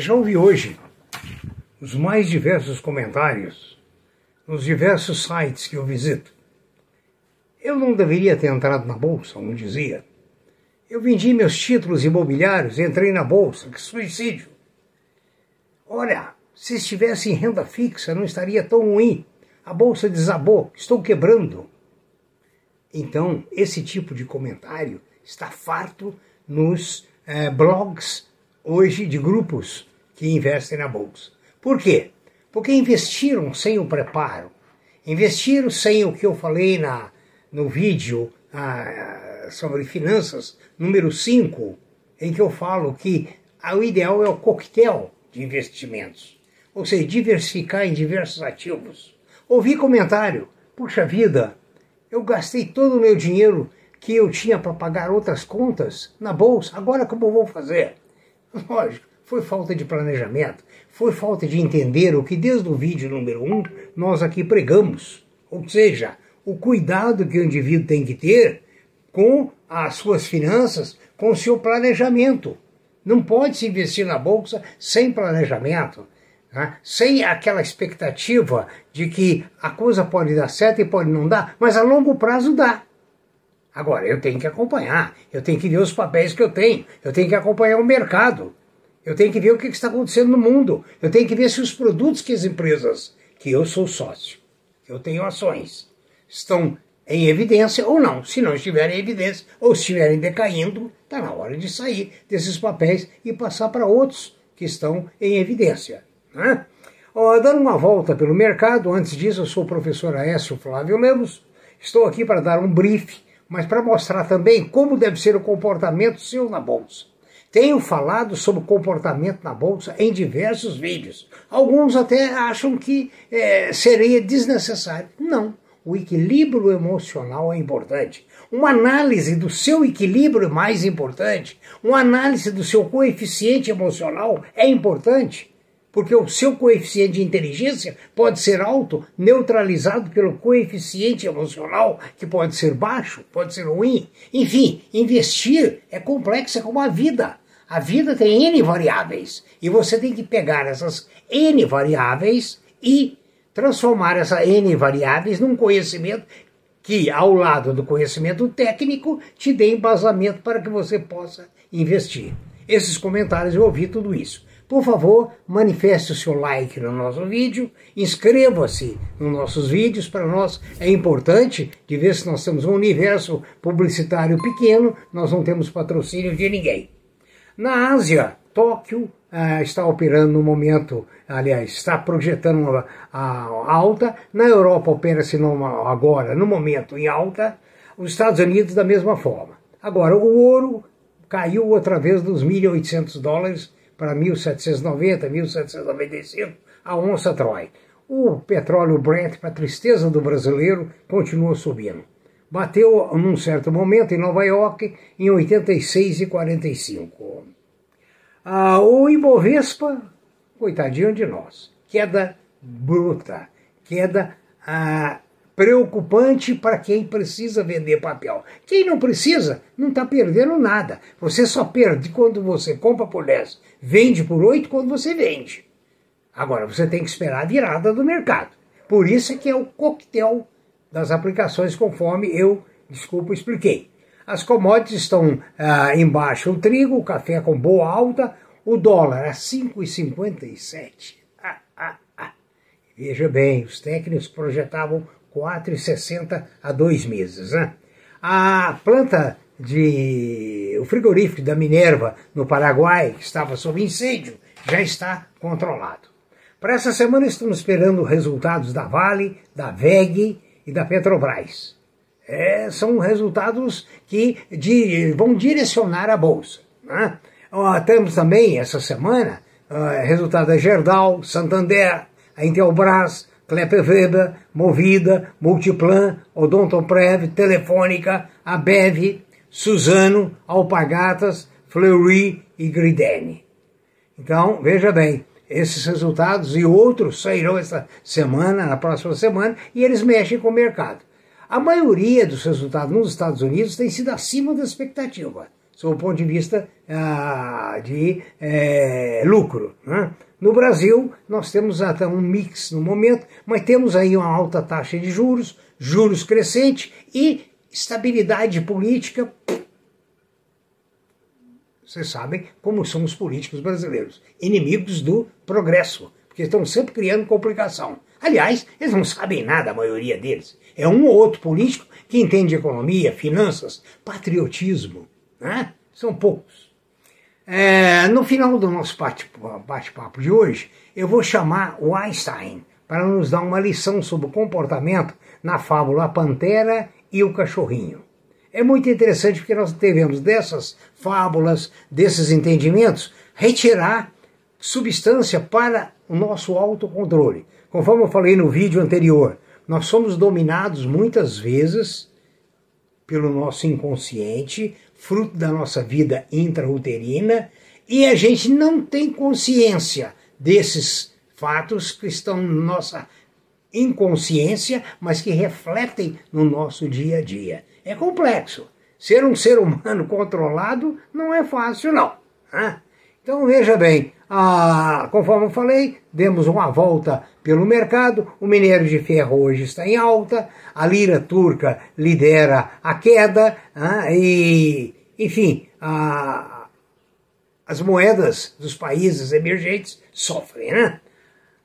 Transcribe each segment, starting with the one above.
já ouvi hoje os mais diversos comentários nos diversos sites que eu visito. Eu não deveria ter entrado na bolsa, um dizia. Eu vendi meus títulos imobiliários, entrei na bolsa, que suicídio. Olha, se estivesse em renda fixa, não estaria tão ruim. A bolsa desabou, estou quebrando. Então, esse tipo de comentário está farto nos eh, blogs hoje de grupos que investem na bolsa. Por quê? Porque investiram sem o preparo, investiram sem o que eu falei na, no vídeo ah, sobre finanças, número 5, em que eu falo que o ideal é o coquetel de investimentos, ou seja, diversificar em diversos ativos. Ouvi comentário, puxa vida, eu gastei todo o meu dinheiro que eu tinha para pagar outras contas na bolsa, agora como eu vou fazer? Lógico, foi falta de planejamento, foi falta de entender o que desde o vídeo número 1 um, nós aqui pregamos. Ou seja, o cuidado que o indivíduo tem que ter com as suas finanças, com o seu planejamento. Não pode se investir na bolsa sem planejamento, né? sem aquela expectativa de que a coisa pode dar certo e pode não dar, mas a longo prazo dá. Agora, eu tenho que acompanhar, eu tenho que ver os papéis que eu tenho, eu tenho que acompanhar o mercado, eu tenho que ver o que está acontecendo no mundo, eu tenho que ver se os produtos que as empresas, que eu sou sócio, que eu tenho ações, estão em evidência ou não. Se não estiverem em evidência ou estiverem decaindo, está na hora de sair desses papéis e passar para outros que estão em evidência. Né? Ó, dando uma volta pelo mercado, antes disso, eu sou o professor Aécio Flávio Lemos, estou aqui para dar um brief mas para mostrar também como deve ser o comportamento seu na bolsa. Tenho falado sobre comportamento na bolsa em diversos vídeos. Alguns até acham que é, seria desnecessário. Não. O equilíbrio emocional é importante. Uma análise do seu equilíbrio é mais importante. Uma análise do seu coeficiente emocional é importante porque o seu coeficiente de inteligência pode ser alto, neutralizado pelo coeficiente emocional, que pode ser baixo, pode ser ruim. Enfim, investir é complexo, como a vida. A vida tem N variáveis e você tem que pegar essas N variáveis e transformar essas N variáveis num conhecimento que, ao lado do conhecimento técnico, te dê embasamento para que você possa investir. Esses comentários eu ouvi tudo isso. Por favor, manifeste o seu like no nosso vídeo, inscreva-se nos nossos vídeos, para nós é importante de ver se nós temos um universo publicitário pequeno, nós não temos patrocínio de ninguém. Na Ásia, Tóquio uh, está operando no momento, aliás, está projetando uma, alta, na Europa opera-se agora, no momento, em alta, os Estados Unidos da mesma forma. Agora, o ouro caiu outra vez dos 1.800 dólares para 1790, 1795, a onça Troy. O petróleo Brent, para tristeza do brasileiro, continuou subindo. Bateu num certo momento em Nova York em 86,45. Ah, o Ibovespa, coitadinho de nós, queda bruta, queda ah, preocupante para quem precisa vender papel. Quem não precisa, não está perdendo nada. Você só perde quando você compra por 10, vende por 8 quando você vende. Agora, você tem que esperar a virada do mercado. Por isso é que é o coquetel das aplicações, conforme eu, desculpa, expliquei. As commodities estão ah, embaixo, o trigo, o café com boa alta, o dólar a 5,57. Ah, ah, ah. Veja bem, os técnicos projetavam 4,60 a dois meses. Né? A planta de. o frigorífico da Minerva no Paraguai, que estava sob incêndio, já está controlado. Para essa semana estamos esperando resultados da Vale, da VEG e da Petrobras. É, são resultados que de, vão direcionar a Bolsa. Né? temos também essa semana uh, resultado da Gerdau, Santander, a Intelbras, Weber, Movida, Multiplan, Odontoprev, Telefônica, Abev, Suzano, Alpagatas, Fleury e Gridene. Então, veja bem, esses resultados e outros sairão essa semana, na próxima semana, e eles mexem com o mercado. A maioria dos resultados nos Estados Unidos tem sido acima da expectativa. Sob o ponto de vista ah, de é, lucro. Né? No Brasil, nós temos até um mix no momento, mas temos aí uma alta taxa de juros, juros crescentes e estabilidade política. Vocês sabem como são os políticos brasileiros, inimigos do progresso, porque estão sempre criando complicação. Aliás, eles não sabem nada, a maioria deles. É um ou outro político que entende economia, finanças, patriotismo. Né? São poucos. É, no final do nosso bate-papo de hoje, eu vou chamar o Einstein para nos dar uma lição sobre o comportamento na fábula A Pantera e o Cachorrinho. É muito interessante porque nós devemos dessas fábulas, desses entendimentos, retirar substância para o nosso autocontrole. Conforme eu falei no vídeo anterior, nós somos dominados muitas vezes pelo nosso inconsciente, fruto da nossa vida intrauterina, e a gente não tem consciência desses fatos que estão na nossa inconsciência, mas que refletem no nosso dia a dia. É complexo. Ser um ser humano controlado não é fácil, não. Então veja bem, conforme eu falei, demos uma volta pelo mercado, o minério de ferro hoje está em alta, a lira turca lidera a queda, ah, e, enfim, as moedas dos países emergentes sofrem, né?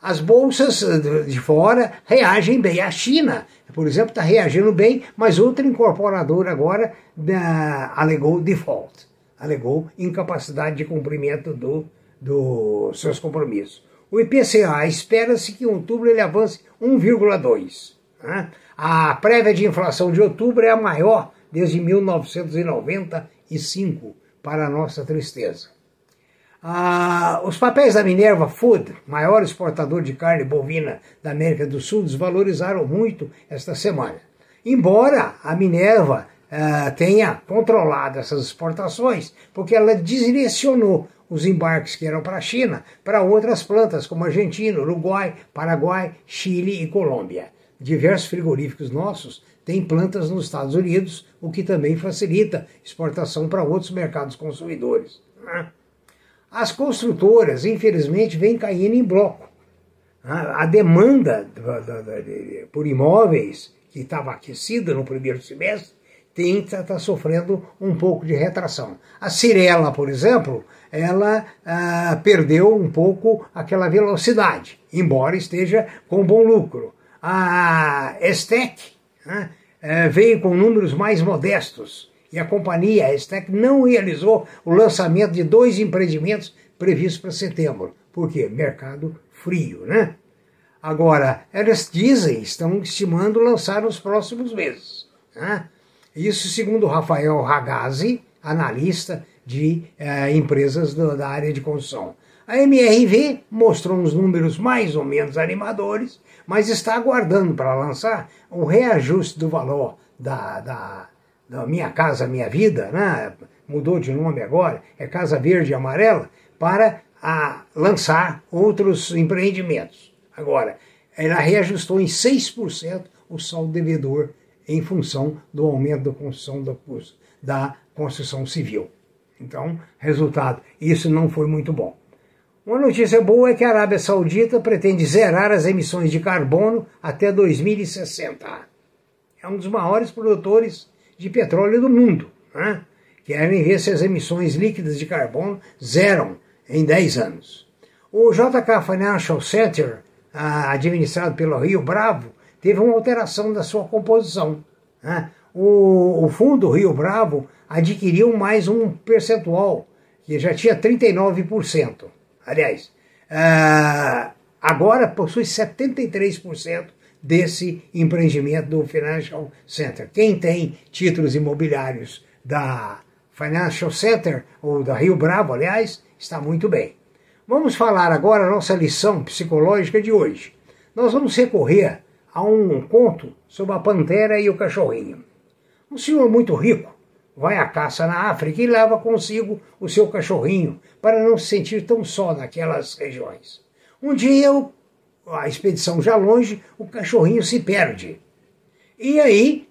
As bolsas de fora reagem bem. A China, por exemplo, está reagindo bem, mas outra incorporadora agora da, alegou default, alegou incapacidade de cumprimento dos do seus compromissos. O IPCA espera-se que em outubro ele avance 1,2. Né? A prévia de inflação de outubro é a maior desde 1995, para a nossa tristeza. Ah, os papéis da Minerva Food, maior exportador de carne bovina da América do Sul, desvalorizaram muito esta semana. Embora a Minerva ah, tenha controlado essas exportações, porque ela direcionou os embarques que eram para a China para outras plantas, como Argentina, Uruguai, Paraguai, Chile e Colômbia. Diversos frigoríficos nossos têm plantas nos Estados Unidos, o que também facilita exportação para outros mercados consumidores. Né? As construtoras, infelizmente, vêm caindo em bloco. A demanda por imóveis, que estava aquecida no primeiro semestre, está tá sofrendo um pouco de retração. A Cirela, por exemplo, ela ah, perdeu um pouco aquela velocidade, embora esteja com bom lucro. A Estec né, eh, veio com números mais modestos, e a companhia, a Estec, não realizou o lançamento de dois empreendimentos previstos para setembro. Por quê? Mercado frio, né? Agora, elas dizem, estão estimando lançar nos próximos meses. Né? Isso segundo Rafael Ragazzi, analista de eh, empresas do, da área de construção. A MRV mostrou uns números mais ou menos animadores, mas está aguardando para lançar o reajuste do valor da, da, da Minha Casa Minha Vida, né? mudou de nome agora, é Casa Verde e Amarela, para a, lançar outros empreendimentos. Agora, ela reajustou em 6% o saldo devedor em função do aumento da construção da, construção civil. Então, resultado, isso não foi muito bom. Uma notícia boa é que a Arábia Saudita pretende zerar as emissões de carbono até 2060. É um dos maiores produtores de petróleo do mundo. Né? Querem ver se as emissões líquidas de carbono zeram em 10 anos. O JK Financial Center, administrado pelo Rio Bravo, teve uma alteração da sua composição. Né? O, o fundo Rio Bravo adquiriu mais um percentual, que já tinha 39%. Aliás, uh, agora possui 73% desse empreendimento do Financial Center. Quem tem títulos imobiliários da Financial Center, ou da Rio Bravo, aliás, está muito bem. Vamos falar agora a nossa lição psicológica de hoje. Nós vamos recorrer a um conto sobre a pantera e o cachorrinho. Um senhor muito rico vai à caça na África e leva consigo o seu cachorrinho para não se sentir tão só naquelas regiões. Um dia, a expedição já longe, o cachorrinho se perde. E aí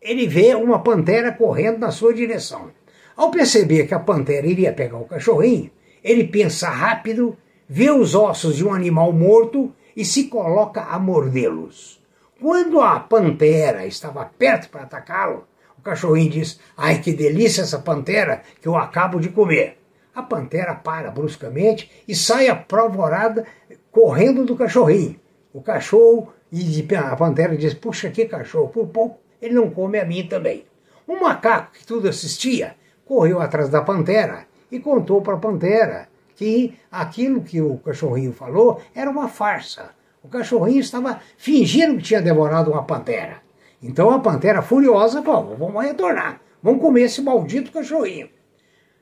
ele vê uma pantera correndo na sua direção. Ao perceber que a pantera iria pegar o cachorrinho, ele pensa rápido, vê os ossos de um animal morto e se coloca a mordê-los. Quando a pantera estava perto para atacá-lo, o cachorrinho diz: Ai, que delícia essa pantera que eu acabo de comer. A pantera para bruscamente e sai apavorada correndo do cachorrinho. O cachorro, e a pantera diz: Puxa, que cachorro, por pouco ele não come a mim também. Um macaco que tudo assistia correu atrás da pantera e contou para a pantera que aquilo que o cachorrinho falou era uma farsa. O cachorrinho estava fingindo que tinha devorado uma pantera. Então a pantera, furiosa, falou: Vamos retornar, vamos comer esse maldito cachorrinho.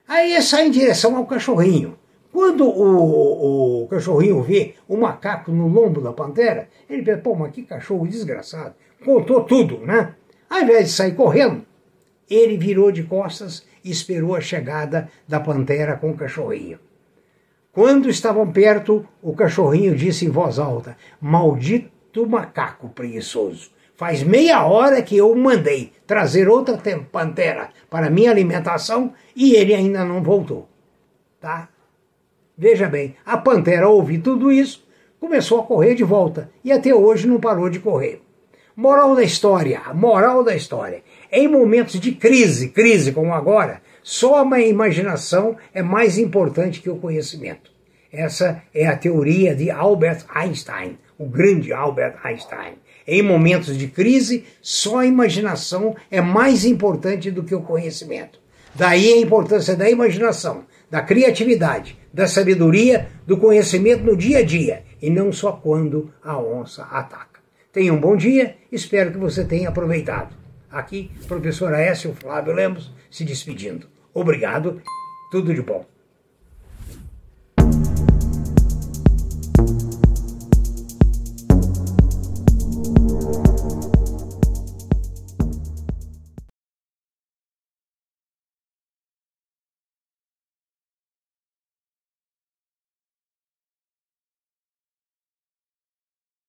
Aí sai em direção ao cachorrinho. Quando o, o, cachorrinho vê o macaco no lombo da pantera, ele pensa, pô, mas que cachorro desgraçado. Contou tudo, né? Ao invés de sair correndo, ele virou de costas e esperou a chegada da pantera com o cachorrinho. Quando estavam perto, o cachorrinho disse em voz alta: Maldito macaco preguiçoso. Faz meia hora que eu mandei trazer outra pantera para minha alimentação e ele ainda não voltou. Tá? Veja bem, a pantera ouviu tudo isso, começou a correr de volta e até hoje não parou de correr. Moral da história, moral da história. Em momentos de crise, crise como agora, só a imaginação é mais importante que o conhecimento. Essa é a teoria de Albert Einstein, o grande Albert Einstein. Em momentos de crise, só a imaginação é mais importante do que o conhecimento. Daí a importância da imaginação, da criatividade, da sabedoria, do conhecimento no dia a dia, e não só quando a onça ataca. Tenha um bom dia, espero que você tenha aproveitado. Aqui, professor Aécio Flávio Lemos, se despedindo. Obrigado, tudo de bom.